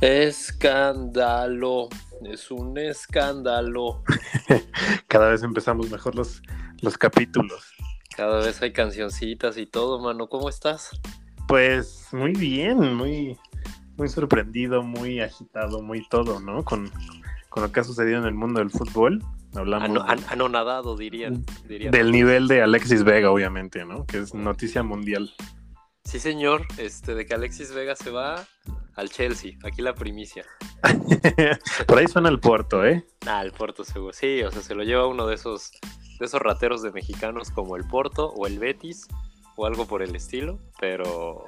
Escándalo, es un escándalo. Cada vez empezamos mejor los, los capítulos. Cada vez hay cancioncitas y todo, mano. ¿Cómo estás? Pues muy bien, muy, muy sorprendido, muy agitado, muy todo, ¿no? Con, con lo que ha sucedido en el mundo del fútbol. Hablamos Ano- an- anonadado, dirían. dirían. del nivel de Alexis Vega, obviamente, ¿no? Que es noticia mundial. Sí, señor, este, de que Alexis Vega se va al Chelsea. Aquí la primicia. Por ahí suena el puerto, ¿eh? Ah, el Porto seguro. Sí, o sea, se lo lleva uno de esos, de esos rateros de mexicanos como el Porto o el Betis o algo por el estilo, pero...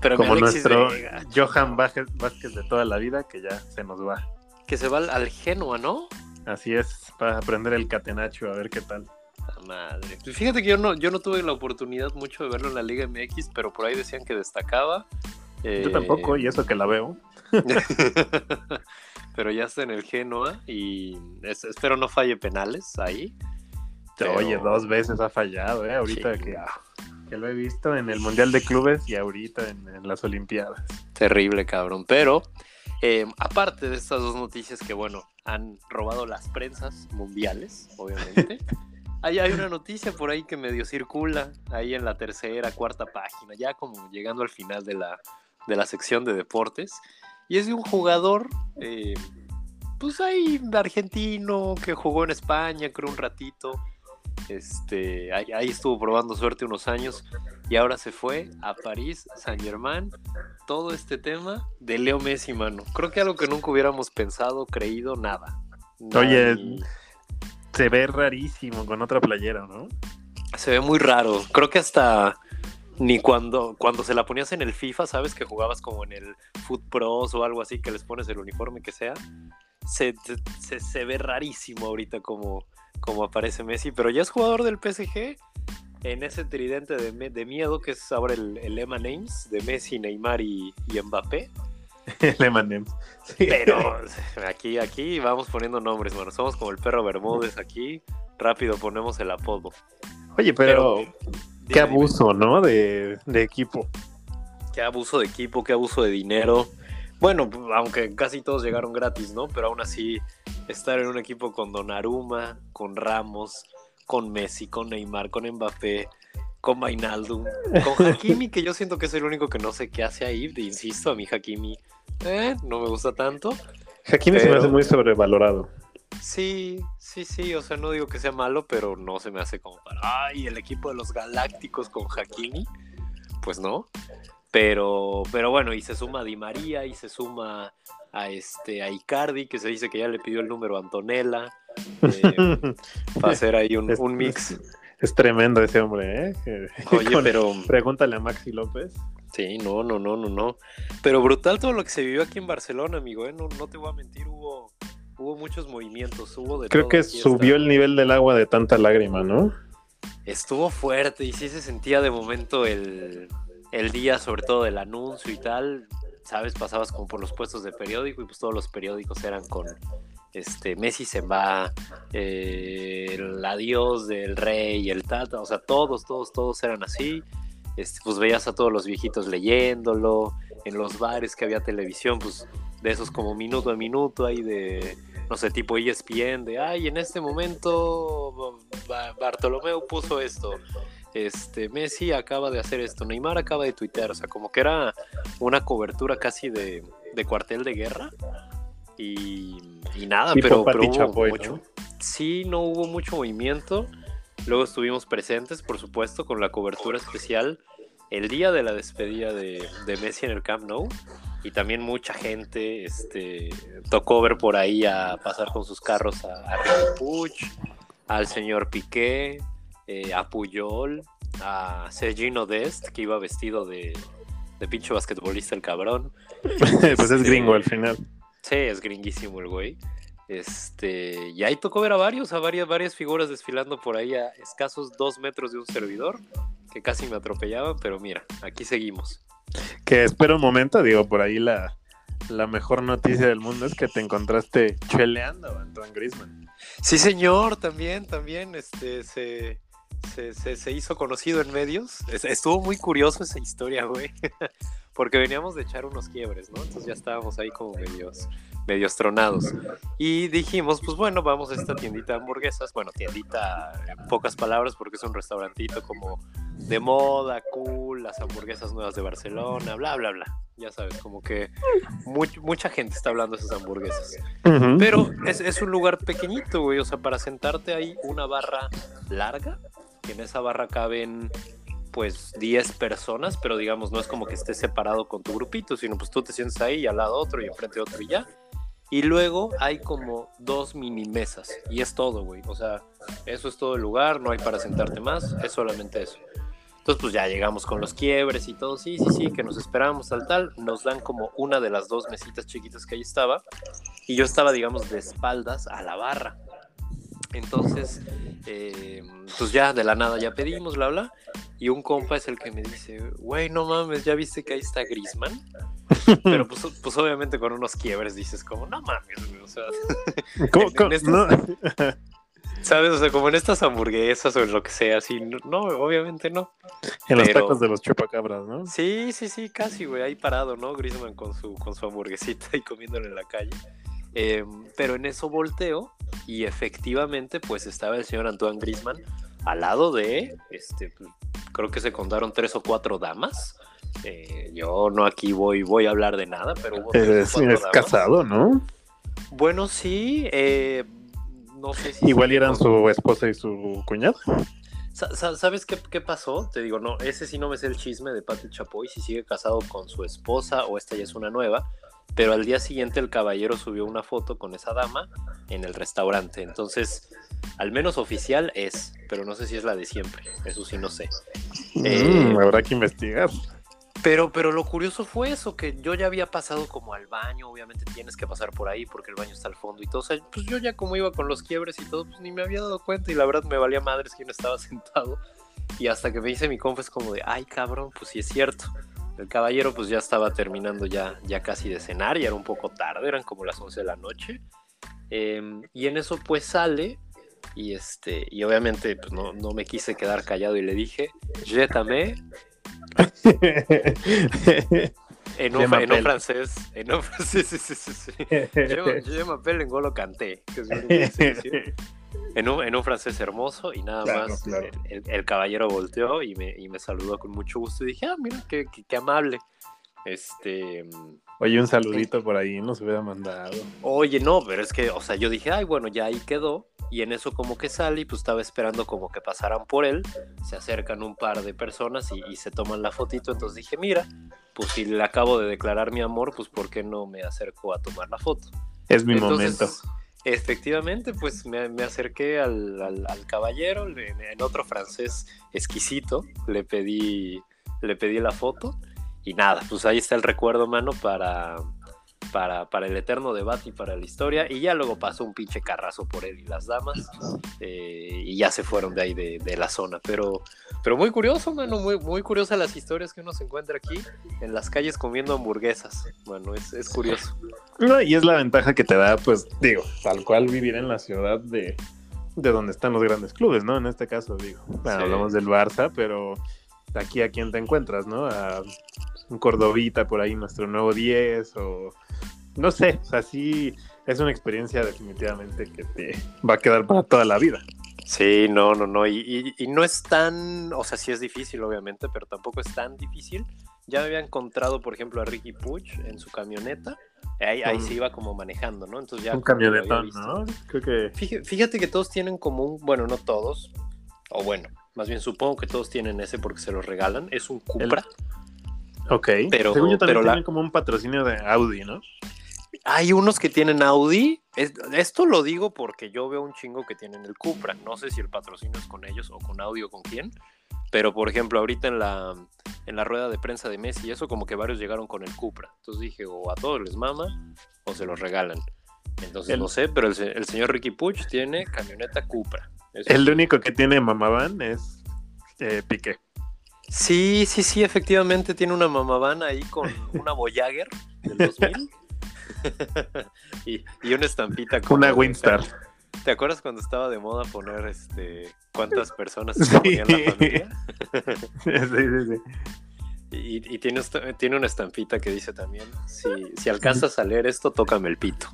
Pero Como Alexis nuestro Vega, Johan Vázquez, Vázquez de toda la vida, que ya se nos va. que se va al, al Genoa, ¿no? Así es, para aprender el catenacho, a ver qué tal. La madre. Pues Fíjate que yo no, yo no tuve la oportunidad mucho de verlo en la Liga MX, pero por ahí decían que destacaba. Yo Eh, tampoco, y eso que la veo. pero ya está en el Genoa y es- espero no falle penales ahí. Pero- Oye, dos veces ha fallado, ¿eh? Ahorita Sí. que, que lo he visto en el Mundial de Clubes y ahorita en, en las Olimpiadas. Terrible, cabrón. Pero, eh, aparte de estas dos noticias que, bueno, han robado las prensas mundiales, obviamente, ahí hay una noticia por ahí que medio circula, ahí en la tercera, cuarta página, ya como llegando al final de la, de la sección de deportes. Y es de un jugador, eh, pues ahí, argentino, que jugó en España, creo, un ratito. Este, ahí, ahí estuvo probando suerte unos años y ahora se fue a París, Saint Germain, todo este tema de Leo Messi, mano. Creo que algo que nunca hubiéramos pensado, creído, nada. Oye, Ni- Se ve rarísimo con otra playera, ¿no? se ve muy raro. Creo que hasta ni cuando, cuando se la ponías en el FIFA, sabes que jugabas como en el Foot Pros o algo así, que les pones el uniforme que sea. Se, se, se ve rarísimo ahorita como, como aparece Messi, pero ya es jugador del PSG en ese tridente de, miedo que es ahora el, el Emma Names de Messi, Neymar y, y Mbappé. Le mandé. Pero aquí, aquí vamos poniendo nombres, mano. Somos como el perro Bermúdez aquí. Rápido ponemos el apodo. Oye, pero, qué dime. abuso, ¿no? De, de equipo. Qué abuso de equipo, qué abuso de dinero. Bueno, aunque casi todos llegaron gratis, ¿no? Pero aún así, estar en un equipo con Donnarumma, con Ramos, con Messi, con Neymar, con Mbappé, con Wijnaldum, con Hakimi, que yo siento que es el único que no sé qué hace ahí. Insisto, a mí Hakimi eh, no me gusta tanto. Hakimi se me hace muy sobrevalorado. Sí, sí, sí, o sea, no digo que sea malo, pero no se me hace como para, ay, el equipo de los Galácticos con Hakimi, pues no. Pero, pero bueno, y se suma a Di María y se suma a este a Icardi, que se dice que ya le pidió el número a Antonella, eh, para hacer ahí un, un mix. Es tremendo ese hombre, ¿eh? Oye, con- pero Pregúntale a Maxi López. sí, no, no, no, no, no. Pero brutal todo lo que se vivió aquí en Barcelona, amigo, ¿eh? No, no te voy a mentir, hubo, hubo muchos movimientos, hubo de Creo todo que subió el nivel del agua de tanta lágrima, ¿no? Estuvo fuerte y sí se sentía de momento el, el día, sobre todo del anuncio y tal. Sabes, pasabas como por los puestos de periódico y pues todos los periódicos eran con este Messi se va, eh, el adiós del rey, el tata, o sea, todos, todos, todos eran así. Este, pues veías a todos los viejitos leyéndolo, en los bares que había televisión, pues de esos como minuto a minuto ahí de, no sé, tipo ESPN, de, ay, en este momento Ba- Bartolomeo puso esto, este, Messi acaba de hacer esto, Neymar acaba de tuitear, o sea, como que era una cobertura casi de, de cuartel de guerra. Y, y nada, Tipo pero, pero hubo Chapoy, mucho. ¿no? Sí, no hubo mucho movimiento. Luego estuvimos presentes, por supuesto, con la cobertura especial el día de la despedida de, de Messi en el Camp Nou. Y también mucha gente este, tocó ver por ahí a pasar con sus carros a, a Puig, al señor Piqué, eh, a Puyol, a Sergino Dest, que iba vestido de, de pinche basquetbolista el cabrón. pues es gringo al final. Sí, es gringuísimo el güey. Este, y ahí tocó ver a varios, a varias, varias figuras desfilando por ahí a escasos dos metros de un servidor, que casi me atropellaban, pero mira, aquí seguimos. Que espera un momento, digo, por ahí la, la mejor noticia del mundo es que te encontraste cheleando a Antoine Griezmann. Sí, señor, también, también, este, se, se, se, hizo conocido en medios. Estuvo muy curioso esa historia, güey. Porque veníamos de echar unos quiebres, ¿no? Entonces ya estábamos ahí como medios, medios tronados. Y dijimos, pues bueno, vamos a esta tiendita de hamburguesas. Bueno, tiendita en pocas palabras porque es un restaurantito como de moda, cool, las hamburguesas nuevas de Barcelona, bla, bla, bla. Ya sabes, como que mucha gente está hablando de esas hamburguesas. Pero es, es un lugar pequeñito, güey. O sea, para sentarte hay una barra larga que en esa barra caben pues 10 personas, pero digamos, no es como que estés separado con tu grupito, sino pues tú te sientes ahí y al lado otro y enfrente otro y ya. Y luego hay como dos mini mesas y es todo, güey. O sea, eso es todo el lugar, no hay para sentarte más, es solamente eso. Entonces, pues ya llegamos con los quiebres y todo, sí, sí, sí, que nos esperábamos tal, tal. Nos dan como una de las dos mesitas chiquitas que ahí estaba. Y yo estaba, digamos, de espaldas a la barra. Entonces, eh, pues ya de la nada ya pedimos, bla, bla. Y un compa es el que me dice, güey, no mames, ¿ya viste que ahí está Grisman? Pero pues, pues, obviamente con unos quiebres dices como, no mames, o sea... ¿Cómo, no. ¿Sabes? O sea, como en estas hamburguesas o en lo que sea, así, no, obviamente no. En los tacos de los chupacabras, ¿no? Sí, sí, sí, casi, güey, ahí parado, ¿no? Grisman con su, con su hamburguesita y comiéndole en la calle. Em, pero en eso volteo y efectivamente pues estaba el señor Antoine Grisman al lado de, este, creo que se contaron tres o cuatro damas. Eh, yo no aquí voy, voy a hablar de nada, pero es, casado, ¿no? Bueno, sí, eh, no sé si... Igual eran su esposa y su cuñada. ¿Sabes qué, qué, pasó? Te digo, no, ese sí no me sé el chisme de Pati Chapoy, si sigue casado con su esposa o esta ya es una nueva, pero al día siguiente el caballero subió una foto con esa dama en el restaurante. Entonces, al menos oficial es, pero no sé si es la de siempre. Eso sí, no sé. Mm, eh, habrá que investigar. Pero, pero lo curioso fue eso, que yo ya había pasado como al baño, obviamente tienes que pasar por ahí porque el baño está al fondo y todo. O sea, pues yo ya como iba con los quiebres y todo, pues ni me había dado cuenta y la verdad me valía madres no estaba sentado. Y hasta que me hice mi confa es como de, ay cabrón, pues sí es cierto. El caballero pues ya estaba terminando ya, ya casi de cenar, y era un poco tarde, eran como las 11 de la noche. Em, y en eso pues sale y este y obviamente pues no, no me quise quedar callado y le dije, «Jétame». en, un, en un, francés, en un francés, sí, sí, sí, sí. Je, m'appelle Ngolo Kanté, que es en un, en un francés hermoso y nada más El, caballero volteó y me, y me, saludó con mucho gusto y dije, ah, mira, qué, qué, amable. Este. Oye, un saludito por ahí nos hubiera mandado. Oye, no, pero es que, o sea, yo dije, ay, bueno, ya ahí quedó. Y en eso como que sale y pues estaba esperando como que pasaran por él. Se acercan un par de personas y, y se toman la fotito. Entonces dije, mira, pues si le acabo de declarar mi amor, pues ¿por qué no me acerco a tomar la foto? Es mi momento. Efectivamente, pues me, acerqué al, caballero, en otro francés exquisito, le pedí, le pedí la foto y nada, pues ahí está el recuerdo, mano, para, para, para, el eterno debate y para la historia. Y ya luego pasó un pinche carrazo por él y las damas. Eh, y ya se fueron de ahí de, la zona. Pero, pero muy curioso, mano. Muy, muy curiosas las historias que uno se encuentra aquí en las calles comiendo hamburguesas. Bueno, es, es curioso. No, y es la ventaja que te da, pues, digo, tal cual vivir en la ciudad de, de donde están los grandes clubes, ¿no? En este caso, digo, hablamos del Barça, pero aquí a quién te encuentras, ¿no? A un Cordovita por ahí, nuestro nuevo 10, o no sé, o sea, sí es una experiencia definitivamente que te va a quedar para toda la vida. Sí, no, no, no, y, no es tan, o sea, sí es difícil, obviamente, pero tampoco es tan difícil. Ya me había encontrado, por ejemplo, a Ricky Puch en su camioneta. Ahí, ahí se iba como manejando, ¿no? Entonces ya. Un camionetón, ¿no? Creo que. Fíjate, que todos tienen como un, bueno, no todos, o bueno, más bien supongo que todos tienen ese porque se lo regalan. Es un Cupra. Ok. Pero, Según yo también tienen como un patrocinio de Audi, ¿no? Hay unos que tienen Audi. esto lo digo porque yo veo un chingo que tienen el Cupra. No sé si el patrocinio es con ellos o con Audi o con quién. Pero por ejemplo, ahorita en la, en la rueda de prensa de Messi, y eso como que varios llegaron con el Cupra. Entonces dije, o a todos les mama o se los regalan. Entonces no sé, pero el, señor Ricky Puch tiene camioneta Cupra. el único que tiene mamaban es eh, Piqué. Sí, sí, sí, efectivamente tiene una mamavana ahí con una Voyager del 2000 y, y, una estampita con una Winstar. ¿Te acuerdas cuando estaba de moda poner este cuántas personas se ponían la familia? sí, sí, sí. Y, tiene, tiene una estampita que dice también, si, si alcanzas a leer esto, tócame el pito.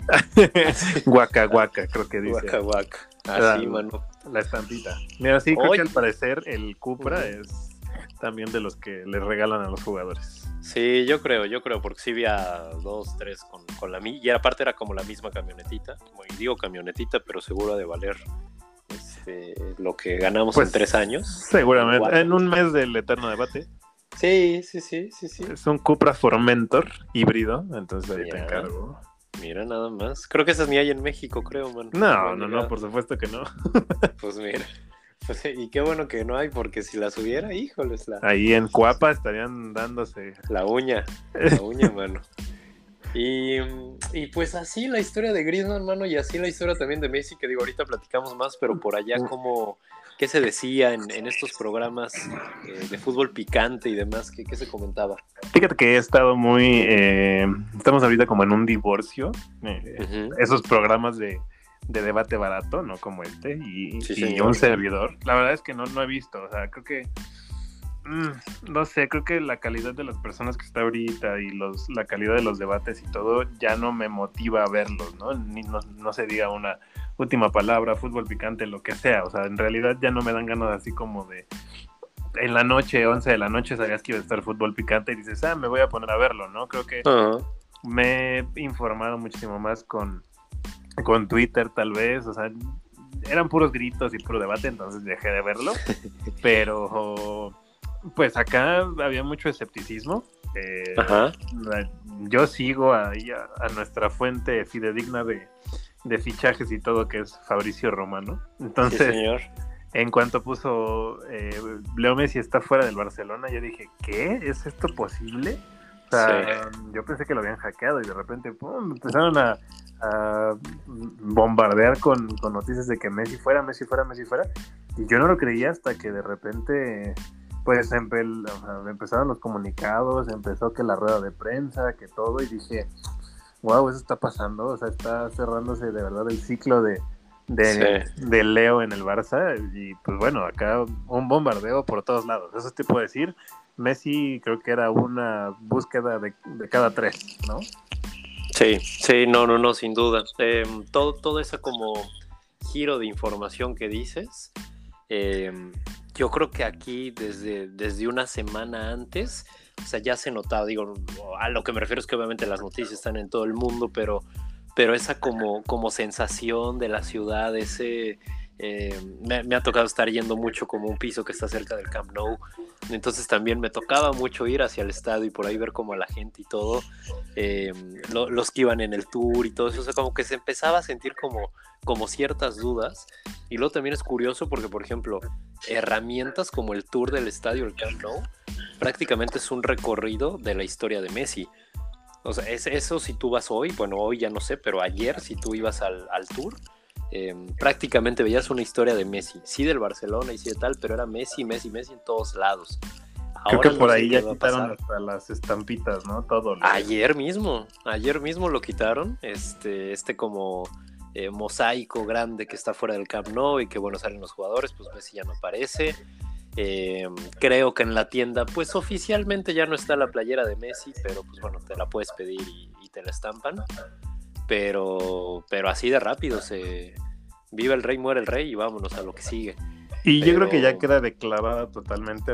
guaca, guaca, creo que dice. Guaca, guaca. Así, la, mano. La estampita. Mira, sí, creo que al parecer el Cupra es también de los que le regalan a los jugadores. Sí, yo creo, yo creo, porque sí había dos, tres con, con la mía. Y aparte era como la misma camionetita. digo camionetita, pero seguro de valer este, lo que ganamos en pues, tres años. Seguramente, en un mes del eterno debate. Sí, sí, sí, sí, sí. Es un Cupra Formentor híbrido, entonces ahí te encargo. Mira, nada más. Creo que esas ni hay en México, creo, man. No, no, no, por supuesto que no. pues mira. Pues, y qué bueno que no hay, porque si las hubiera, híjoles. La... Ahí en Cuapa estarían dándose. La uña, la uña, mano. Y, y, pues así la historia de Griezmann, mano, y así la historia también de Messi, que digo, ahorita platicamos más, pero por allá como qué se decía en, estos programas eh, de fútbol picante y demás, ¿Qué, se comentaba. Fíjate que he estado muy, eh, estamos ahorita como en un divorcio, eh, esos programas de, debate barato, ¿no? Como este, y, un servidor. La verdad es que no, no he visto, o sea, creo que mm, no sé, creo que la calidad de las personas que está ahorita y los, la calidad de los debates y todo ya no me motiva a verlos, ¿no? Ni, no, no se diga una, última palabra, fútbol picante, lo que sea. O sea, en realidad ya no me dan ganas así como de en la noche, 11 de la noche, sabías que iba a estar fútbol picante y dices, ah, me voy a poner a verlo, ¿no? Creo que me he informado muchísimo más con, con Twitter, tal vez. O sea, eran puros gritos y puro debate, entonces dejé de verlo. Pero, pues acá había mucho escepticismo. Eh, yo sigo ahí a nuestra fuente fidedigna de, de fichajes y todo, que es Fabricio Romano. Entonces, señor. en cuanto puso eh, Leo Messi está fuera del Barcelona, yo dije, ¿qué? ¿Es esto posible? O sea, yo pensé que lo habían hackeado y de repente pum, empezaron a, bombardear con, noticias de que Messi fuera, Messi fuera, Messi fuera. Y yo no lo creía hasta que de repente, pues empezaron los comunicados, empezó que la rueda de prensa, que todo, y dije, wow, eso está pasando, o sea, está cerrándose de verdad el ciclo de, de, Leo en el Barça y pues bueno, acá un bombardeo por todos lados, eso te puedo decir. Messi creo que era una búsqueda de, cada tres, ¿no? Sí, sí, no, no, no, sin duda. Em, todo, todo ese como giro de información que dices, em, yo creo que aquí desde, desde una semana antes o sea, ya se notaba, digo, a lo que me refiero es que obviamente las noticias están en todo el mundo, pero, pero esa como, como sensación de la ciudad, ese... Eh, me, ha tocado estar yendo mucho como un piso que está cerca del Camp Nou, entonces también me tocaba mucho ir hacia el estadio y por ahí ver como a la gente y todo, eh, los que iban en el tour y todo eso, o sea, como que se empezaba a sentir como, como ciertas dudas. Y luego también es curioso porque, por ejemplo, herramientas como el tour del estadio, el Camp Nou, prácticamente es un recorrido de la historia de Messi. O sea, es, eso si tú vas hoy, bueno, hoy ya no sé, pero ayer si tú ibas al, tour, em, prácticamente veías una historia de Messi. Sí del Barcelona y sí de tal, pero era Messi, Messi, Messi en todos lados. Creo que por ahí ya quitaron hasta las estampitas, ¿no? Todo. Ayer mismo, ayer mismo lo quitaron, este, este como eh, mosaico grande que está fuera del Camp Nou y que bueno salen los jugadores, pues Messi ya no aparece. Eh, creo que en la tienda, pues oficialmente ya no está la playera de Messi, pero pues bueno, te la puedes pedir y, te la estampan. Pero, pero así de rápido se vive el rey, muere el rey y vámonos a lo que sigue. Y yo creo que ya queda declarada totalmente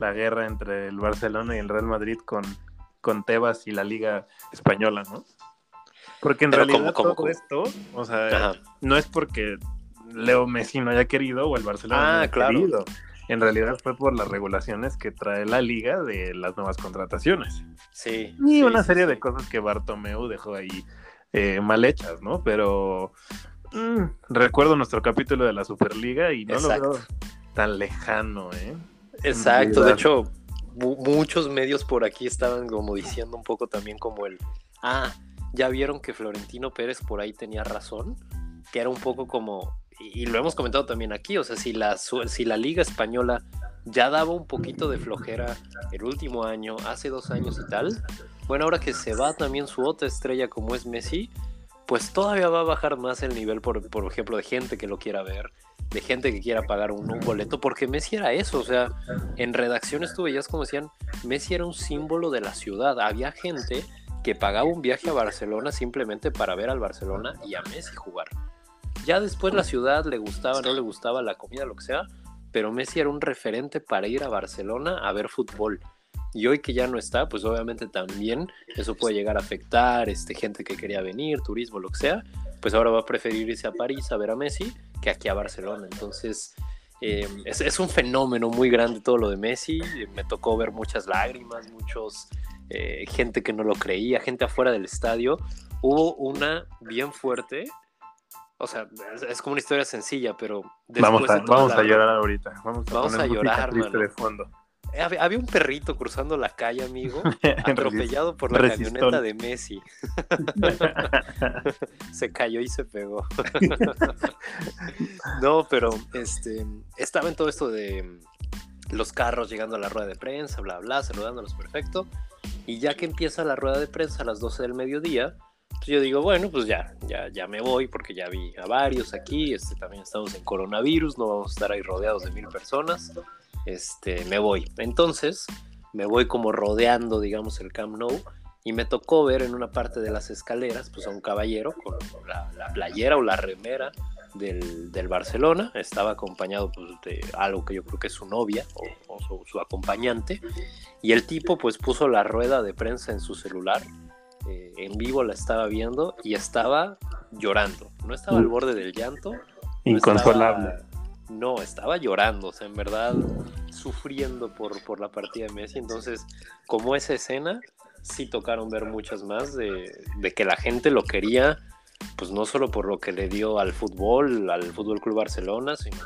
la guerra entre el Barcelona y el Real Madrid con, con Tebas y la Liga Española, ¿no? Porque en realidad todo esto, o sea, no es porque Leo Messi no haya querido o el Barcelona no ah, haya querido en realidad fue por las regulaciones que trae la liga de las nuevas contrataciones. Sí. Y una serie de cosas que Bartomeu dejó ahí eh, mal hechas, ¿no? Pero mm, recuerdo nuestro capítulo de la Superliga y no lo veo tan lejano, ¿eh? Exacto, de hecho, muchos medios por aquí estaban como diciendo un poco también como el, ah, ya vieron que Florentino Pérez por ahí tenía razón, que era un poco como y lo hemos comentado también aquí, o sea, si la, si la Liga Española ya daba un poquito de flojera el último año, hace dos años y tal. Bueno, ahora que se va también su otra estrella como es Messi, pues todavía va a bajar más el nivel, por, por ejemplo, de gente que lo quiera ver, de gente que quiera pagar un, boleto, porque Messi era eso, o sea, en redacciones tú veías como decían, Messi era un símbolo de la ciudad, había gente que pagaba un viaje a Barcelona simplemente para ver al Barcelona y a Messi jugar. Ya después la ciudad le gustaba, no le gustaba la comida, lo que sea, pero Messi era un referente para ir a Barcelona a ver fútbol. Y hoy que ya no está, pues obviamente también eso puede llegar a afectar este, gente que quería venir, turismo, lo que sea, pues ahora va a preferir irse a París a ver a Messi que aquí a Barcelona. Entonces, es, es, un fenómeno muy grande todo lo de Messi. Me tocó ver muchas lágrimas, muchos eh, gente que no lo creía, gente afuera del estadio. Hubo una bien fuerte. O sea, es, es como una historia sencilla, pero vamos a, vamos la... a llorar ahorita. Vamos a, vamos a llorar. De fondo. Había, un perrito cruzando la calle, amigo, atropellado por la camioneta de Messi. se cayó y se pegó. no, pero este estaba en todo esto de los carros llegando a la rueda de prensa, bla, bla, saludándolos perfecto. Y ya que empieza la rueda de prensa a las 12 del mediodía, yo digo, bueno, pues ya, ya, ya me voy porque ya vi a varios aquí, este, también estamos en coronavirus, no vamos a estar ahí rodeados de mil personas, este, me voy. Entonces, me voy como rodeando, digamos, el Camp Nou y me tocó ver en una parte de las escaleras, pues a un caballero con la, la playera o la remera del, del, Barcelona, estaba acompañado pues, de algo que yo creo que es su novia o, su, acompañante, y el tipo pues puso la rueda de prensa en su celular, en vivo la estaba viendo y estaba llorando, no estaba al borde del llanto. Inconsolable. No estaba, no, estaba llorando, o sea, en verdad sufriendo por, por la partida de Messi, entonces como esa escena, sí tocaron ver muchas más de, de que la gente lo quería pues no solo por lo que le dio al fútbol, al Fútbol Club Barcelona, sino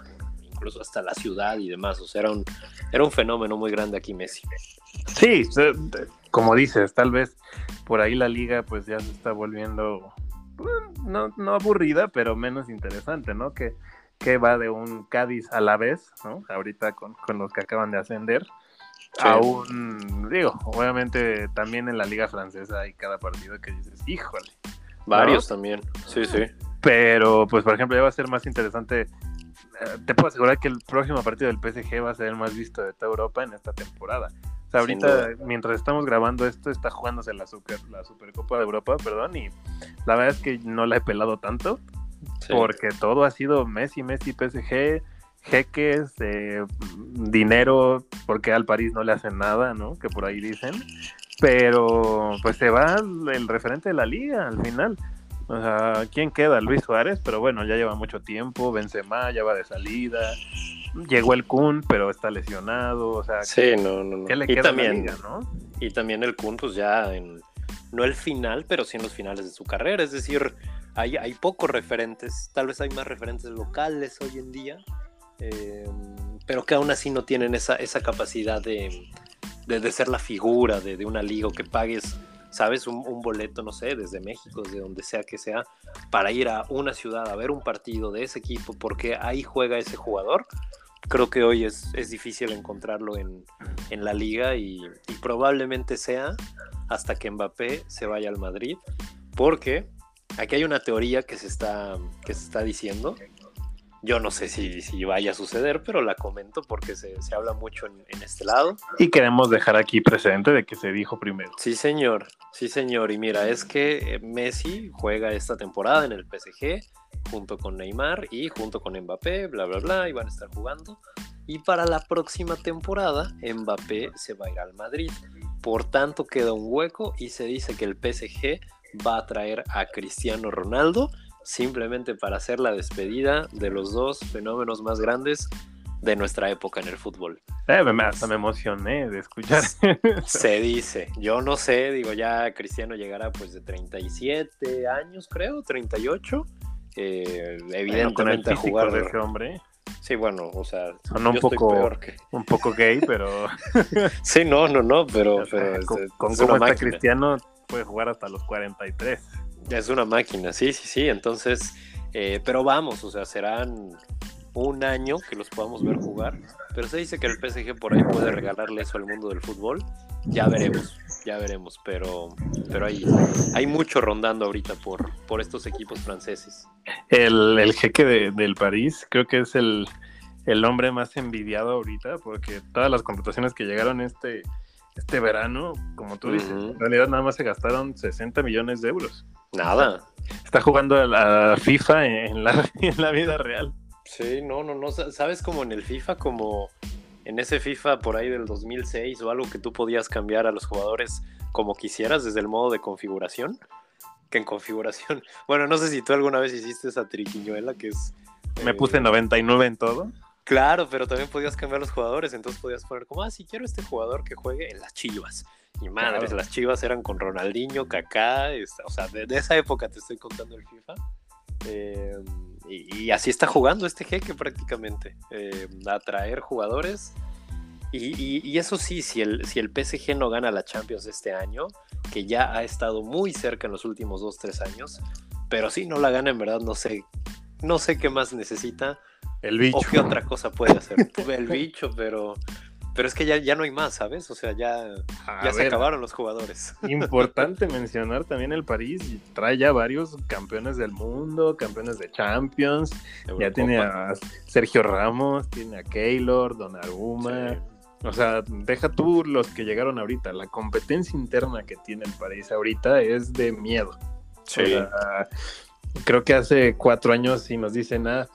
incluso hasta la ciudad y demás. O sea, era un, era un fenómeno muy grande aquí Messi. Sí, como dices, tal vez por ahí la liga pues ya se está volviendo, no, no aburrida, pero menos interesante, ¿no? Que, que va de un Cádiz a la vez, ¿no? Ahorita con, con los que acaban de ascender. Sí. A un, digo, obviamente también en la liga francesa hay cada partido que dices, híjole, Varios ¿no? también, sí, sí. Pero, pues, por ejemplo, ya va a ser más interesante. Te puedo asegurar que el próximo partido del PSG va a ser el más visto de toda Europa en esta temporada. O sea, ahorita, mientras estamos grabando esto, está jugándose la, super, la Supercopa de Europa, perdón, y la verdad es que no la he pelado tanto, sí. porque todo ha sido Messi, Messi, PSG, jeques, eh, dinero, porque al París no le hacen nada, ¿no? Que por ahí dicen. Pero pues se va el referente de la liga al final. O sea, ¿quién queda? Luis Suárez, pero bueno, ya lleva mucho tiempo, Benzema ya va de salida. Llegó el Kun, pero está lesionado, o sea, sí, no, no, no. ¿qué le y queda también, a la liga, no? Y también el Kun, pues ya en, no el final, pero sí en los finales de su carrera, es decir, hay, hay pocos referentes, tal vez hay más referentes locales hoy en día, eh, pero que aún así no tienen esa, esa capacidad de, de, de, ser la figura de, de una liga o que pagues, sabes, un, boleto, no sé, desde México, de donde sea que sea, para ir a una ciudad a ver un partido de ese equipo porque ahí juega ese jugador. Creo que hoy es, es difícil encontrarlo en, en la liga y, y, probablemente sea hasta que Mbappé se vaya al Madrid, porque aquí hay una teoría que se está, que se está diciendo yo no sé si, si, vaya a suceder, pero la comento porque se, se habla mucho en, en, este lado. Y queremos dejar aquí presente de que se dijo primero. Sí, señor. Sí, señor. Y mira, es que Messi juega esta temporada en el PSG junto con Neymar y junto con Mbappé, bla, bla, bla, y van a estar jugando. Y para la próxima temporada, Mbappé se va a ir al Madrid. Por tanto, queda un hueco y se dice que el PSG va a traer a Cristiano Ronaldo simplemente para hacer la despedida de los dos fenómenos más grandes de nuestra época en el fútbol. Eh, me, hasta me emocioné de escuchar. Se dice, yo no sé, digo, ya Cristiano llegará pues de 37 años, creo, 38. Eh, evidentemente bueno, a jugar de ese hombre. Sí, bueno, o sea, Son un poco, que... un poco gay, pero. sí, no, no, no, pero. pero con, es, con es cómo está. Cristiano, puede jugar hasta los 43. Es una máquina, sí, sí, sí. Entonces, eh, pero vamos, o sea, serán un año que los podamos ver jugar, pero se dice que el PSG por ahí puede regalarle eso al mundo del fútbol. Ya veremos, ya veremos, pero, pero hay, hay mucho rondando ahorita por, por estos equipos franceses. El, el jeque de, del París creo que es el, el hombre más envidiado ahorita, porque todas las contrataciones que llegaron este, este verano, como tú dices, en realidad nada más se gastaron 60 millones de euros. Nada. Está jugando a la FIFA en la, en la vida real. Sí, no, no, no. Sabes como en el FIFA, como en ese FIFA por ahí del 2006 o algo que tú podías cambiar a los jugadores como quisieras desde el modo de configuración. Que en configuración. Bueno, no sé si tú alguna vez hiciste esa triquiñuela que es. Me puse 99 eh, en todo. Claro, pero también podías cambiar los jugadores, entonces podías poner como, ah, si quiero este jugador que juegue en las Chivas. Y madres, las Chivas eran con Ronaldinho, Kaká, o sea, de, esa época te estoy contando el FIFA. Eh, y, así está jugando este jeque prácticamente, eh, atraer jugadores. Y, eso sí, si el, si el PSG no gana la Champions este año, que ya ha estado muy cerca en los últimos 2-3 años, pero si no la gana en verdad no sé, no sé qué más necesita. El bicho. O qué otra cosa puede hacer. el bicho, pero pero es que ya, ya no hay más, ¿sabes? O sea, ya, ya se acabaron los jugadores. Importante mencionar también el París. Trae ya varios campeones del mundo, campeones de Champions. Ya tiene a Sergio Ramos, tiene a Keylor, Donnarumma. O sea, deja tú los que llegaron ahorita. La competencia interna que tiene el París ahorita es de miedo. Sí. Creo que hace cuatro años, si nos dicen, ah,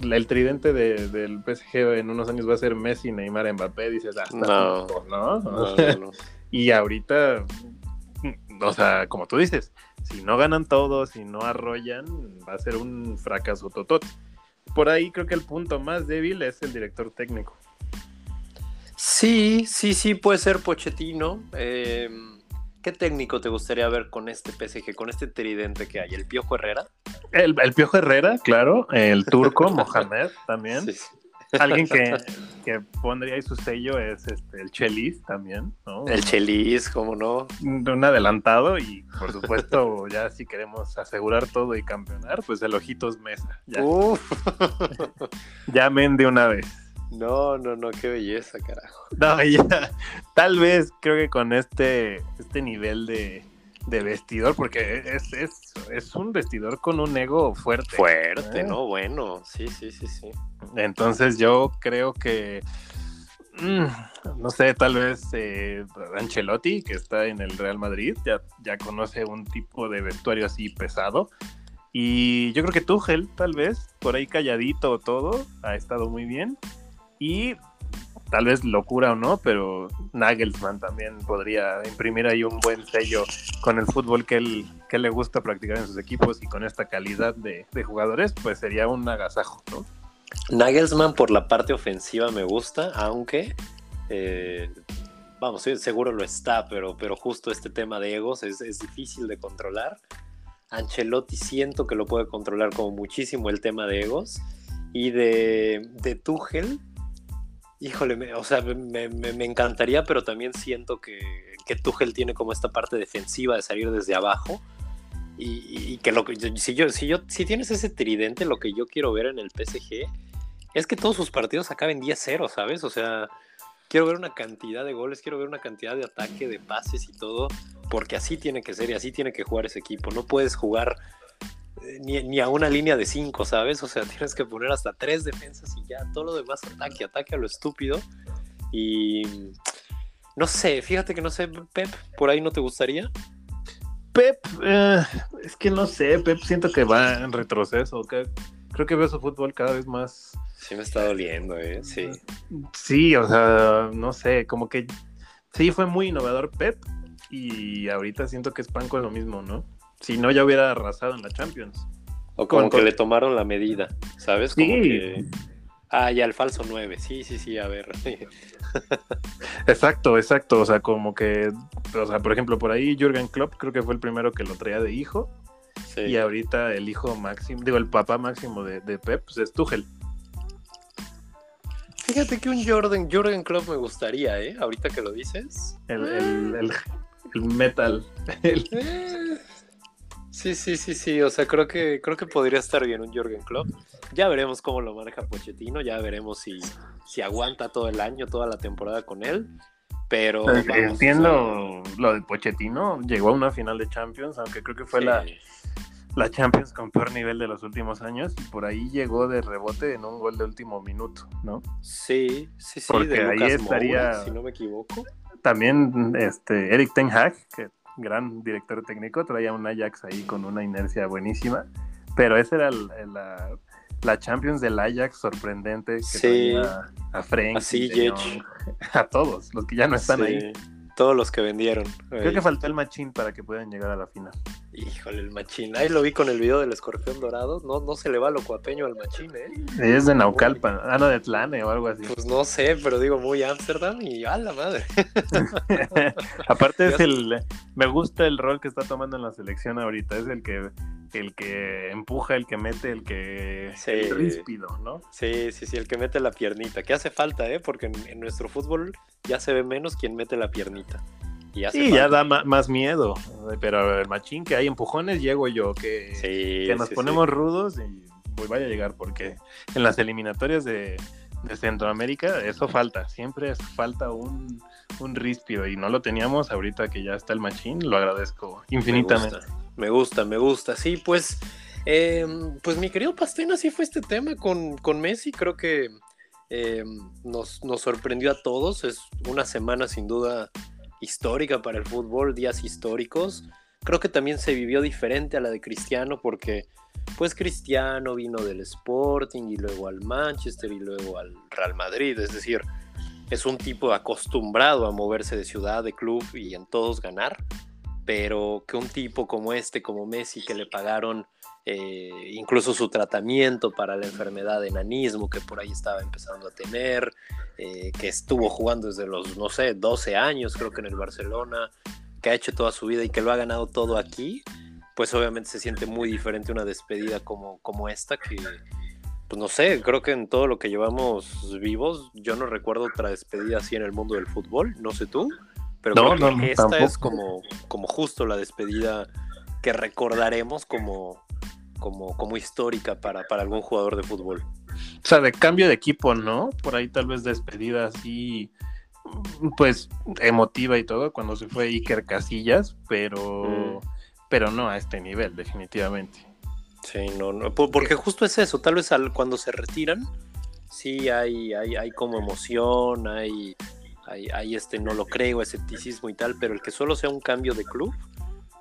el tridente del PSG en unos años va a ser Messi, Neymar, Mbappé, dices, hasta ah, no, ¿no? y ahorita, o sea, como tú dices, si no ganan todos, si no arrollan, va a ser un fracaso totot. Por ahí creo que el punto más débil es el director técnico. Sí, sí, sí, puede ser Pochettino. Eh ¿Qué técnico te gustaría ver con este PSG, con este tridente que hay? ¿El Piojo Herrera? El, Piojo Herrera, claro. El turco, Mohamed también. Alguien que, que, pondría ahí su sello es este, el Chelis también, ¿no? El Chelis, ¿cómo no? Un adelantado y, por supuesto, ya si queremos asegurar todo y campeonar, pues el Ojitos Mesa. Ya. Llamen de una vez. No, no, no, qué belleza, carajo. No, ya, tal vez creo que con este, este nivel de, vestidor, porque es, es, es, un vestidor con un ego fuerte. Fuerte, ¿eh? ¿no? Bueno, sí, sí, sí, sí. Entonces yo creo que, mm, no sé, tal vez eh, Ancelotti, que está en el Real Madrid, ya, ya conoce un tipo de vestuario así pesado. Y yo creo que Tuchel, tal vez, por ahí calladito todo, ha estado muy bien. Y tal vez locura o no, pero Nagelsmann también podría imprimir ahí un buen sello con el fútbol que él, que le gusta practicar en sus equipos y con esta calidad de, jugadores, pues sería un agasajo, ¿no? Nagelsmann por la parte ofensiva me gusta, aunque eh, vamos, seguro lo está, pero, pero justo este tema de egos es, es difícil de controlar. Ancelotti siento que lo puede controlar como muchísimo el tema de egos. Y de, de Tuchel, Híjole, o sea, me, encantaría, pero también siento que, que Tuchel tiene como esta parte defensiva de salir desde abajo. Y, que lo que si yo, si yo, si tienes ese tridente, lo que yo quiero ver en el PSG es que todos sus partidos acaben 10-0, ¿sabes? O sea, quiero ver una cantidad de goles, quiero ver una cantidad de ataque, de pases y todo, porque así tiene que ser y así tiene que jugar ese equipo. No puedes jugar ni, a una línea de cinco, ¿sabes? O sea, tienes que poner hasta tres defensas y ya todo lo demás ataque, ataque a lo estúpido. Y no sé, fíjate que no sé, Pep, ¿por ahí no te gustaría? Pep, eh, es que no sé, Pep siento que va en retroceso, creo que veo su fútbol cada vez más... Sí me está doliendo, ¿eh? Sí. Sí, o sea, no sé, como que sí fue muy innovador Pep y ahorita siento que es pan con lo mismo, ¿no? Si no ya hubiera arrasado en la Champions. O como que le tomaron la medida, ¿sabes? Como que... Ah, ya el falso 9, sí, sí, sí, a ver. exacto, exacto, o sea, como que, o sea, por ejemplo, por ahí Jürgen Klopp creo que fue el primero que lo traía de hijo. Y ahorita el hijo máximo, digo, el papá máximo de, Pep pues es Tuchel. Fíjate que un Jordan, Jürgen Klopp me gustaría, ¿eh? Ahorita que lo dices. El, el, el, metal. Eh, Sí, sí, sí, sí. O sea, creo que, creo que podría estar bien un Jürgen Klopp. Ya veremos cómo lo maneja Pochettino, ya veremos si, si aguanta todo el año, toda la temporada con él. Pero pues, entiendo lo de Pochettino, llegó a una final de Champions, aunque creo que fue la, la Champions con peor nivel de los últimos años, y por ahí llegó de rebote en un gol de último minuto, ¿no? Sí, sí, sí, Porque ahí estaría, si no me equivoco. También este Eric Ten Hag, que gran director técnico, traía un Ajax ahí con una inercia buenísima, pero esa era la, la Champions del Ajax sorprendente que sí. a Frank, a todos los que ya no están ahí. Todos los que vendieron. Creo que faltó el machín para que puedan llegar a la final. Híjole, el machín. Ahí lo vi con el video del escorpión dorado. No, no se le va lo cuapeño al machín, ¿eh? Es de Naucalpan. Ah, no, de Tlane o algo así. Pues no sé, pero digo muy Ámsterdam y a la madre. Aparte es el... Me gusta el rol que está tomando en la selección ahorita. Es el que el que empuja, el que mete, el que sí. el ríspido, ¿no? Sí, sí, sí, el que mete la piernita, que hace falta, ¿eh? Porque en, nuestro fútbol ya se ve menos quien mete la piernita. Y sí, ya da más miedo, pero el machín que hay empujones llego yo, que, que nos ponemos rudos y voy vaya a llegar, porque en las eliminatorias de, de Centroamérica eso falta, siempre falta un, un ríspido y no lo teníamos ahorita que ya está el machín, lo agradezco infinitamente. Me gusta, me gusta. Sí, pues, eh, pues mi querido Pastena, así fue este tema con, con Messi. Creo que eh, nos, nos, sorprendió a todos. Es una semana sin duda histórica para el fútbol, días históricos. Creo que también se vivió diferente a la de Cristiano porque pues Cristiano vino del Sporting y luego al Manchester y luego al Real Madrid. Es decir, es un tipo acostumbrado a moverse de ciudad, de club y en todos ganar pero que un tipo como este, como Messi, que le pagaron eh, incluso su tratamiento para la enfermedad de enanismo que por ahí estaba empezando a tener, eh, que estuvo jugando desde los, no sé, 12 años creo que en el Barcelona, que ha hecho toda su vida y que lo ha ganado todo aquí, pues obviamente se siente muy diferente una despedida como, como esta que, pues no sé, creo que en todo lo que llevamos vivos, yo no recuerdo otra despedida así en el mundo del fútbol, no sé tú. Pero creo que esta es como, como justo la despedida que recordaremos como, como, como histórica para, para algún jugador de fútbol. O sea, de cambio de equipo, ¿no? Por ahí tal vez despedida así, pues emotiva y todo, cuando se fue Iker Casillas, pero, mm. pero no a este nivel, definitivamente. Sí, no, no, porque justo es eso, tal vez al, cuando se retiran, sí hay, hay, hay como emoción, hay hay, este no lo creo, escepticismo y tal, pero el que solo sea un cambio de club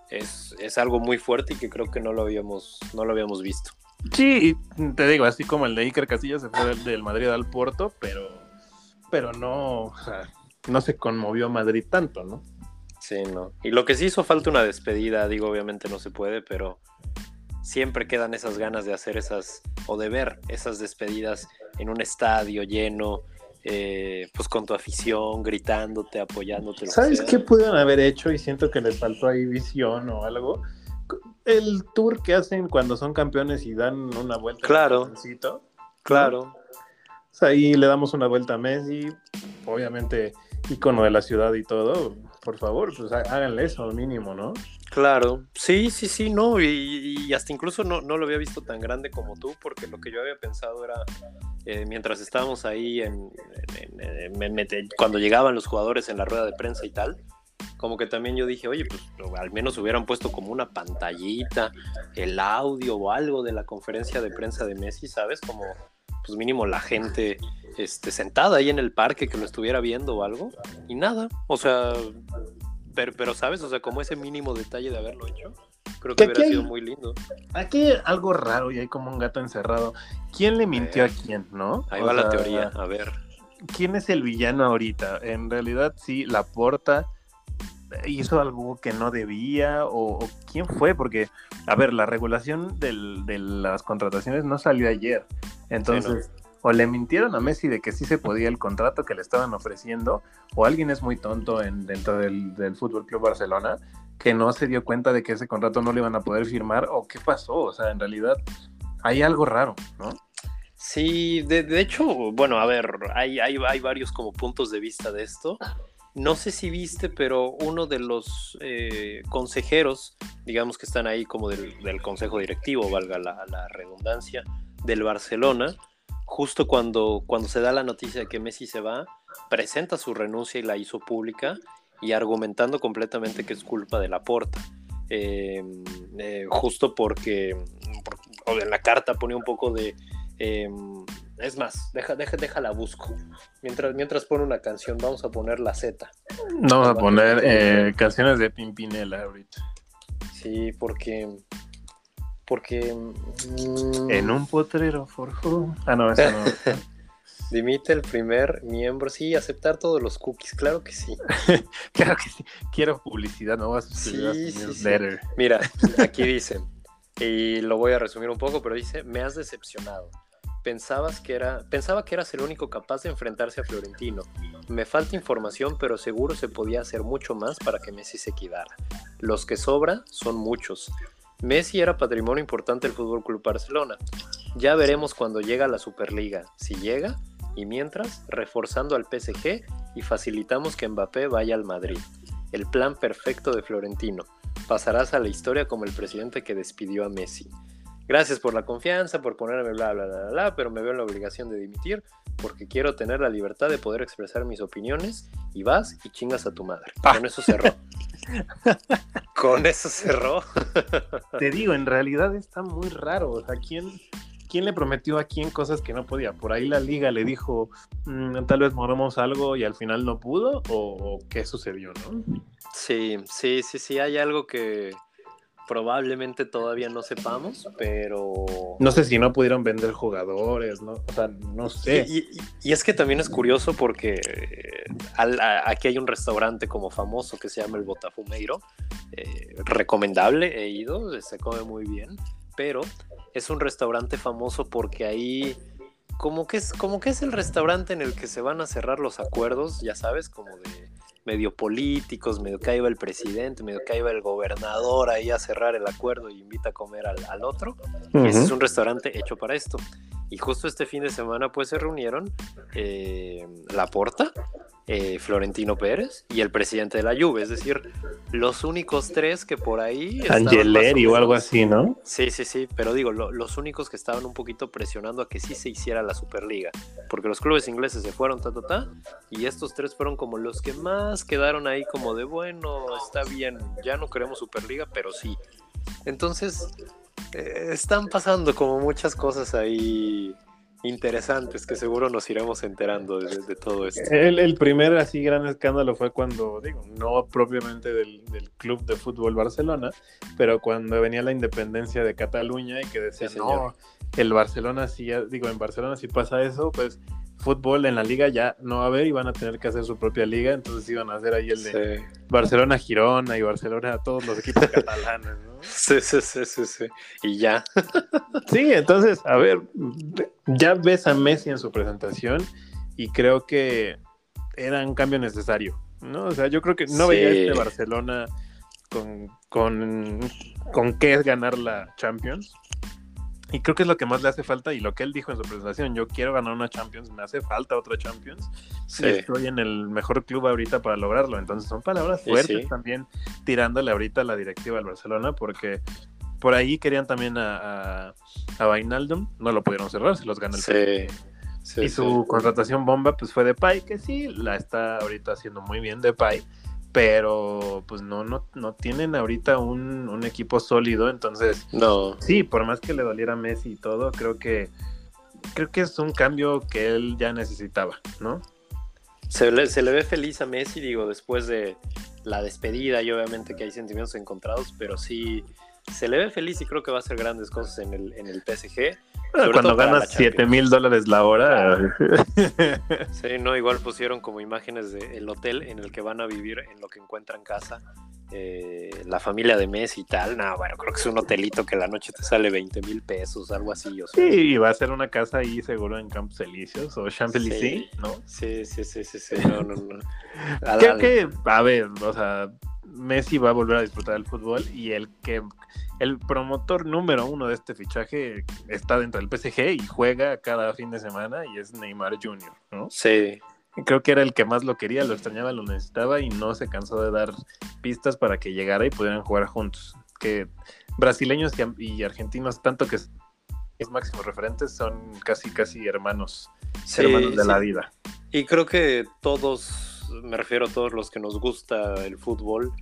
es, es algo muy fuerte y que creo que no lo habíamos, no lo habíamos visto. Sí, te digo, así como el de Iker Casillas se fue del, Madrid al Porto, pero, pero no, no se conmovió Madrid tanto, ¿no? Sí, no. Y lo que sí hizo falta una despedida, digo, obviamente no se puede, pero siempre quedan esas ganas de hacer esas, o de ver esas despedidas en un estadio lleno, eh, pues con tu afición, gritándote, apoyándote. ¿Sabes qué pudieron haber hecho? Y siento que les faltó ahí visión o algo. El tour que hacen cuando son campeones y dan una vuelta. Claro. claro. O sea, ahí le damos una vuelta a Messi, obviamente ícono de la ciudad y todo. Por favor, pues háganle eso al mínimo, ¿no? Claro, sí, sí, sí, no, y, hasta incluso no, no, lo había visto tan grande como tú, porque lo que yo había pensado era, eh, mientras estábamos ahí, en, cuando llegaban los jugadores en la rueda de prensa y tal, como que también yo dije, oye, pues al menos hubieran puesto como una pantallita, el audio o algo de la conferencia de prensa de Messi, ¿sabes? Como, pues mínimo la gente este, sentada ahí en el parque que lo estuviera viendo o algo, y nada, o sea, pero, ¿sabes? O sea, como ese mínimo detalle de haberlo hecho, creo que, hubiera sido muy lindo. Aquí hay algo raro y hay como un gato encerrado. ¿Quién le mintió a quién, no? Ahí va la teoría, a ver. ¿Quién es el villano ahorita? En realidad, sí, la porta hizo algo que no debía o, quién fue porque a ver la regulación de las contrataciones no salió ayer entonces o le mintieron a Messi de que sí se podía el contrato que le estaban ofreciendo, o alguien es muy tonto en, dentro del, del Fútbol Club Barcelona que no se dio cuenta de que ese contrato no le iban a poder firmar, o qué pasó, o sea, en realidad hay algo raro, ¿no? Sí, de, hecho, bueno, a ver, hay, hay, varios como puntos de vista de esto. No sé si viste, pero uno de los eh, consejeros digamos que están ahí como del, consejo directivo, valga la, redundancia, del Barcelona, justo cuando, cuando se da la noticia de que Messi se va, presenta su renuncia y la hizo pública y argumentando completamente que es culpa de la porta. Eh, eh, justo porque, en la carta pone un poco de... Em, es más, deja, deja, déjala busco. Mientras, mientras pone una canción, vamos a poner la Z. Vamos a poner eh, canciones de Pimpinela ahorita. Sí, porque. Porque. Mm, en un potrero forjó. Ah, no, eso no. Dimite el primer miembro. Sí, aceptar todos los cookies, claro que sí. claro que sí. Quiero publicidad, no vas a sí. Mira, aquí dice, y lo voy a resumir un poco, pero dice: Me has decepcionado. Pensabas que era, pensaba que eras el único capaz de enfrentarse a Florentino. Me falta información, pero seguro se podía hacer mucho más para que Messi se quedara. Los que sobra son muchos. Messi era patrimonio importante del Fútbol Club Barcelona. Ya veremos cuando llega la Superliga, si llega, y mientras, reforzando al PSG y facilitamos que Mbappé vaya al Madrid. El plan perfecto de Florentino. Pasarás a la historia como el presidente que despidió a Messi. Gracias por la confianza, por ponerme bla, bla, bla, bla, pero me veo en la obligación de dimitir porque quiero tener la libertad de poder expresar mis opiniones y vas y chingas a tu madre. Ah. Con eso cerró. Con eso cerró. Te digo, en realidad está muy raro. O sea, ¿quién, quién le prometió a quién cosas que no podía? Por ahí la liga le dijo, mm, tal vez moramos algo y al final no pudo, o qué sucedió, ¿no? Sí, sí, sí, sí, hay algo que probablemente todavía no sepamos, pero... No sé si no pudieron vender jugadores, ¿no? O sea, no sé. Y, es que también es curioso porque eh, aquí hay un restaurante como famoso que se llama el Botafumeiro, eh, recomendable, he ido, se come muy bien, pero es un restaurante famoso porque ahí... Como que, es, como que es el restaurante en el que se van a cerrar los acuerdos, ya sabes, como de medio políticos, medio que iba el presidente, medio que iba el gobernador ahí a cerrar el acuerdo y invita a comer al, otro. Y ese es un restaurante hecho para esto. Y justo este fin de semana pues se reunieron eh, La Porta, eh, Florentino Pérez y el presidente de la Juve, es decir, los únicos tres que por ahí... Angeleri o algo así, ¿no? Sí, sí, sí, pero digo, los únicos que estaban un poquito presionando a que sí se hiciera la Superliga, porque los clubes ingleses se fueron, ta, ta, ta, y estos tres fueron como los que más quedaron ahí como de, bueno, está bien, ya no queremos Superliga, pero sí. Entonces, eh, están pasando como muchas cosas ahí interesantes que seguro nos iremos enterando de, todo esto. El, primer así gran escándalo fue cuando, digo, no propiamente del, Club de Fútbol Barcelona, pero cuando venía la independencia de Cataluña y que decían, no, el Barcelona sí, digo, en Barcelona si pasa eso, pues fútbol en la liga ya no va a haber y van a tener que hacer su propia liga, entonces iban a hacer ahí el de Barcelona Girona y Barcelona todos los equipos catalanes, ¿no? Sí, sí, sí, sí, sí. Y ya. sí, entonces, a ver, ya ves a Messi en su presentación y creo que era un cambio necesario, ¿no? O sea, yo creo que no veía este Barcelona con, con, con qué es ganar la Champions y creo que es lo que más le hace falta y lo que él dijo en su presentación, yo quiero ganar una Champions, me hace falta otra Champions. Estoy en el mejor club ahorita para lograrlo. Entonces son palabras fuertes también tirándole ahorita a la directiva del Barcelona porque por ahí querían también a, a, a no lo pudieron cerrar, se los ganó el sí, Y su contratación bomba pues fue de Pai, que sí, la está ahorita haciendo muy bien de Pai pero pues no, no, no tienen ahorita un, equipo sólido, entonces no. sí, por más que le doliera a Messi y todo, creo que creo que es un cambio que él ya necesitaba, ¿no? Se le, se le ve feliz a Messi, digo, después de la despedida y obviamente que hay sentimientos encontrados, pero sí se le ve feliz y creo que va a hacer grandes cosas en el, en el PSG. Cuando ganas 7 mil dólares la hora. Sí, no, igual pusieron como imágenes del hotel en el que van a vivir, en lo que encuentran casa, eh, la familia de Messi y tal. No, bueno, creo que es un hotelito que la noche te sale 20 mil pesos, algo así. Sí, y va a ser una casa ahí seguro en Campos Elíseos o Champs-Élysées, ¿no? Sí, sí, sí, sí, sí, no, no, no. Creo que, a ver, o sea, Messi va a volver a disfrutar del fútbol y el que el promotor número uno de este fichaje está dentro del PSG y juega cada fin de semana y es Neymar Jr., ¿no? Sí. Creo que era el que más lo quería, lo extrañaba, lo necesitaba y no se cansó de dar pistas para que llegara y pudieran jugar juntos. que brasileños y, argentinos, tanto que es máximos referentes, son casi, casi hermanos, hermanos de la vida. Y creo que todos, me refiero a todos los que nos gusta el fútbol,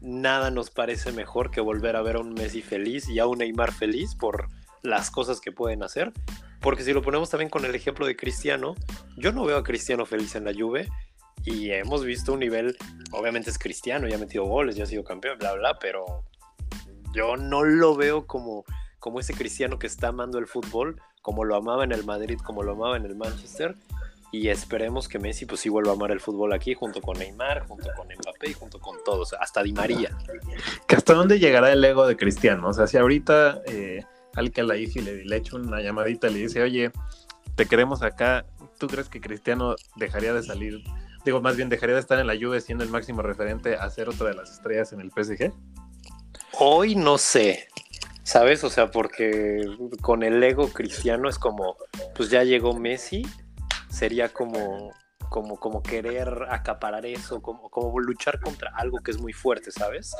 nada nos parece mejor que volver a ver a un Messi feliz y a un Neymar feliz por las cosas que pueden hacer. Porque si lo ponemos también con el ejemplo de Cristiano, yo no veo a Cristiano feliz en la Juve y hemos visto un nivel, obviamente es Cristiano, ya ha metido goles, ya ha sido campeón, bla, bla, pero yo no lo veo como, como ese Cristiano que está amando el fútbol, como lo amaba en el Madrid, como lo amaba en el Manchester. Y esperemos que Messi pues sí vuelva a amar el fútbol aquí, junto con Neymar, junto con Mbappé y junto con todos, hasta Di María. ¿Que hasta dónde llegará el ego de Cristiano? O sea, si ahorita eh, al que la le, le echa una llamadita y le dice, oye, te queremos acá, ¿tú crees que Cristiano dejaría de salir? Digo, más bien dejaría de estar en la Juve siendo el máximo referente a ser otra de las estrellas en el PSG. Hoy no sé, ¿sabes? O sea, porque con el ego cristiano es como, pues ya llegó Messi, sería como, como, como querer acaparar eso, como, como luchar contra algo que es muy fuerte, ¿sabes?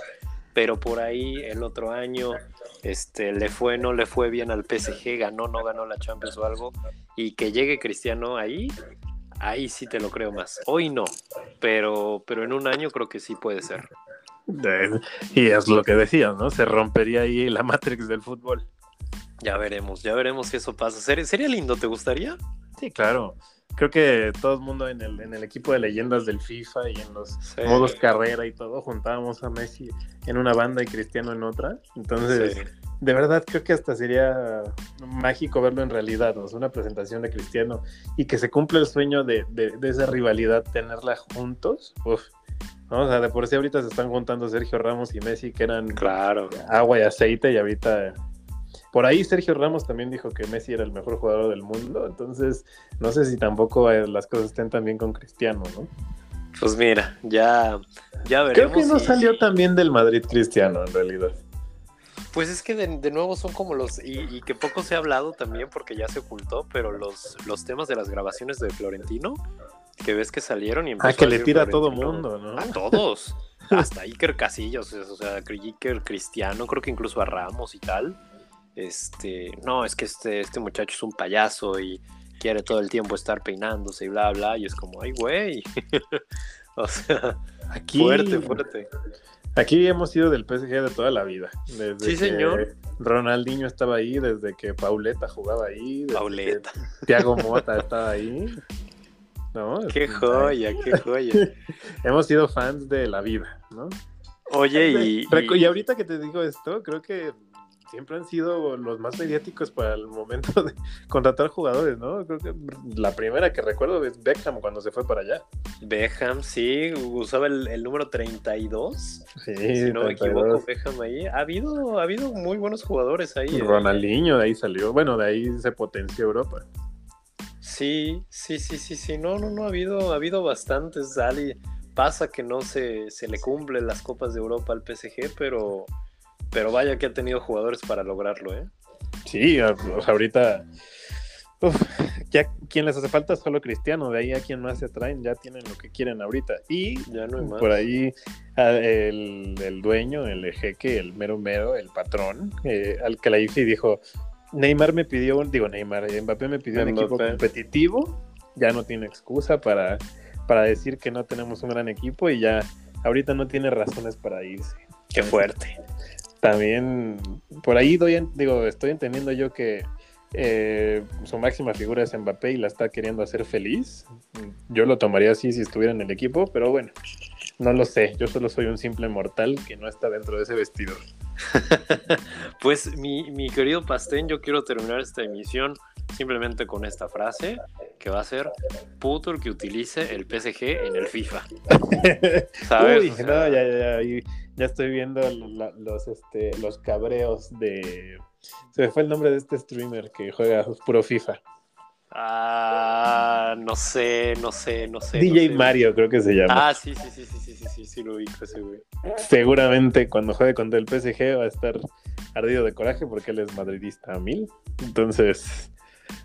Pero por ahí el otro año este, le fue, no le fue bien al PSG, ganó, no ganó la Champions o algo, y que llegue Cristiano ahí, ahí sí te lo creo más. Hoy no, pero, pero en un año creo que sí puede ser. Y es lo que decías, ¿no? Se rompería ahí la Matrix del fútbol. Ya veremos, ya veremos si eso pasa. ¿Sería, sería lindo? ¿Te gustaría? Sí, claro creo que todo el mundo en el, en el equipo de leyendas del FIFA y en los modos carrera y todo, juntábamos a Messi en una banda y Cristiano en otra. Entonces, de verdad creo que hasta sería mágico verlo en realidad, ¿no? una presentación de Cristiano y que se cumple el sueño de, de, esa rivalidad, tenerla juntos. Uf. ¿no? O sea, de por sí ahorita se están juntando Sergio Ramos y Messi, que eran claro. agua y aceite, y ahorita por ahí Sergio Ramos también dijo que Messi era el mejor jugador del mundo, entonces no sé si tampoco eh, las cosas estén tan bien con Cristiano, ¿no? Pues mira, ya, ya veremos. Creo que no salió tan bien del Madrid Cristiano, en realidad. Pues es que de, nuevo son como los, y, que poco se ha hablado también porque ya se ocultó, pero los, los temas de las grabaciones de Florentino, que ves que salieron y Ah, que le tira a todo mundo, ¿no? A todos. Hasta Iker Casillos, o sea, Iker Cristiano, creo que incluso a Ramos y tal este, no, es que este, este muchacho es un payaso y quiere todo el tiempo estar peinándose y bla, bla, y es como, ay, güey. o sea, aquí, fuerte, fuerte. Aquí hemos sido del PSG de toda la vida. Desde sí, señor. Ronaldinho estaba ahí, desde que Pauleta jugaba ahí. Pauleta. Tiago Mota estaba ahí. ¿No? Qué joya, qué joya. hemos sido fans de la vida, ¿no? Oye, y, y ahorita que te digo esto, creo que siempre han sido los más mediáticos para el momento de contratar jugadores, ¿no? Creo que la primera que recuerdo es Beckham cuando se fue para allá. Beckham, sí, usaba el, número 32. Sí, si no me equivoco, Beckham ahí. Ha habido, ha habido muy buenos jugadores ahí. ¿eh? Ronaldinho de ahí salió, bueno, de ahí se potenció Europa. Sí, sí, sí, sí, sí, no, no, no, ha habido, ha habido bastantes, Ali. Pasa que no se, se le cumplen las copas de Europa al PSG, pero pero vaya que ha tenido jugadores para lograrlo, ¿eh? Sí, ahorita. ya quien les hace falta es solo Cristiano, de ahí a quien más se traen ya tienen lo que quieren ahorita. Y ya no hay más. por ahí el, dueño, el jeque, el mero mero, el patrón, eh, al que la IFI dijo, Neymar me pidió, digo Neymar, Mbappé me pidió un equipo competitivo, ya no tiene excusa para, para decir que no tenemos un gran equipo y ya ahorita no tiene razones para irse. Qué fuerte también por ahí doy, digo, estoy entendiendo yo que eh, su máxima figura es Mbappé y la está queriendo hacer feliz. Yo lo tomaría así si estuviera en el equipo, pero bueno, no lo sé. Yo solo soy un simple mortal que no está dentro de ese vestidor. pues mi, mi querido Pastén, yo quiero terminar esta emisión simplemente con esta frase que va a ser puto el que utilice el PSG en el FIFA. ¿Sabes? Uy, no, ya, ya, ya, estoy viendo los, este, los cabreos de... Se me fue el nombre de este streamer que juega puro FIFA. Ah, no sé, no sé, no sé. DJ Mario, creo que se llama. Ah, sí, sí, sí, sí, sí, sí, sí, sí, lo ubico ese güey. Seguramente cuando juegue contra el PSG va a estar ardido de coraje porque él es madridista a mil. Entonces,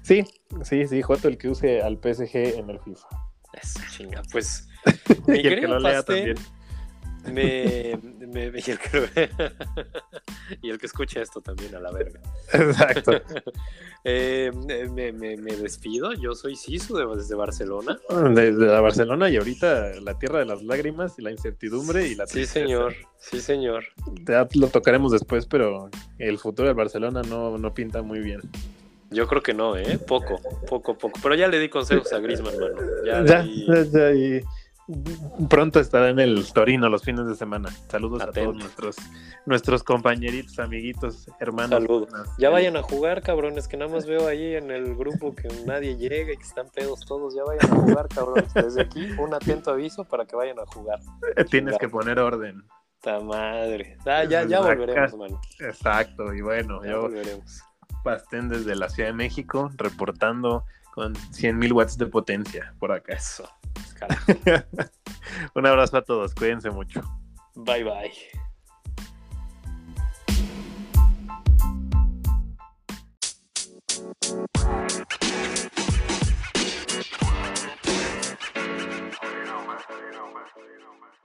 Sí, sí, sí, Joto el que use al PSG en el FIFA. Esa chinga, pues. y el que lo lea también. Me, me- y, el que, y el que escuche esto también a la verga. Exacto. Eh, me, me- me despido, yo soy Sisu de- desde Barcelona. Desde la Barcelona y ahorita la tierra de las lágrimas y la incertidumbre y la Sí, tristeza. señor, sí, señor. Ya lo tocaremos después, pero el futuro del Barcelona no, no pinta muy bien. Yo creo que no, ¿eh? Poco, poco, poco. Pero ya le di consejos a Griezmann, mano. Ya, Ya, di- ya, ya, y pronto estará en el Torino los fines de semana. Saludos a todos nuestros, nuestros compañeritos, amiguitos, hermanos. Saludos. Ya vayan a jugar, cabrones, que nada más veo ahí en el grupo que nadie llega y que están pedos todos. Ya vayan a jugar, cabrones. Desde aquí, un atento aviso para que vayan a jugar. Tienes que poner orden. Ta madre. Ah, ya, ya volveremos, mano. Exacto, y bueno, Ya yo volveremos. Pastén desde la Ciudad de México, reportando con 100.000 watts de potencia por acá. Eso. Un abrazo a todos, cuídense mucho. Bye, bye. You know, man.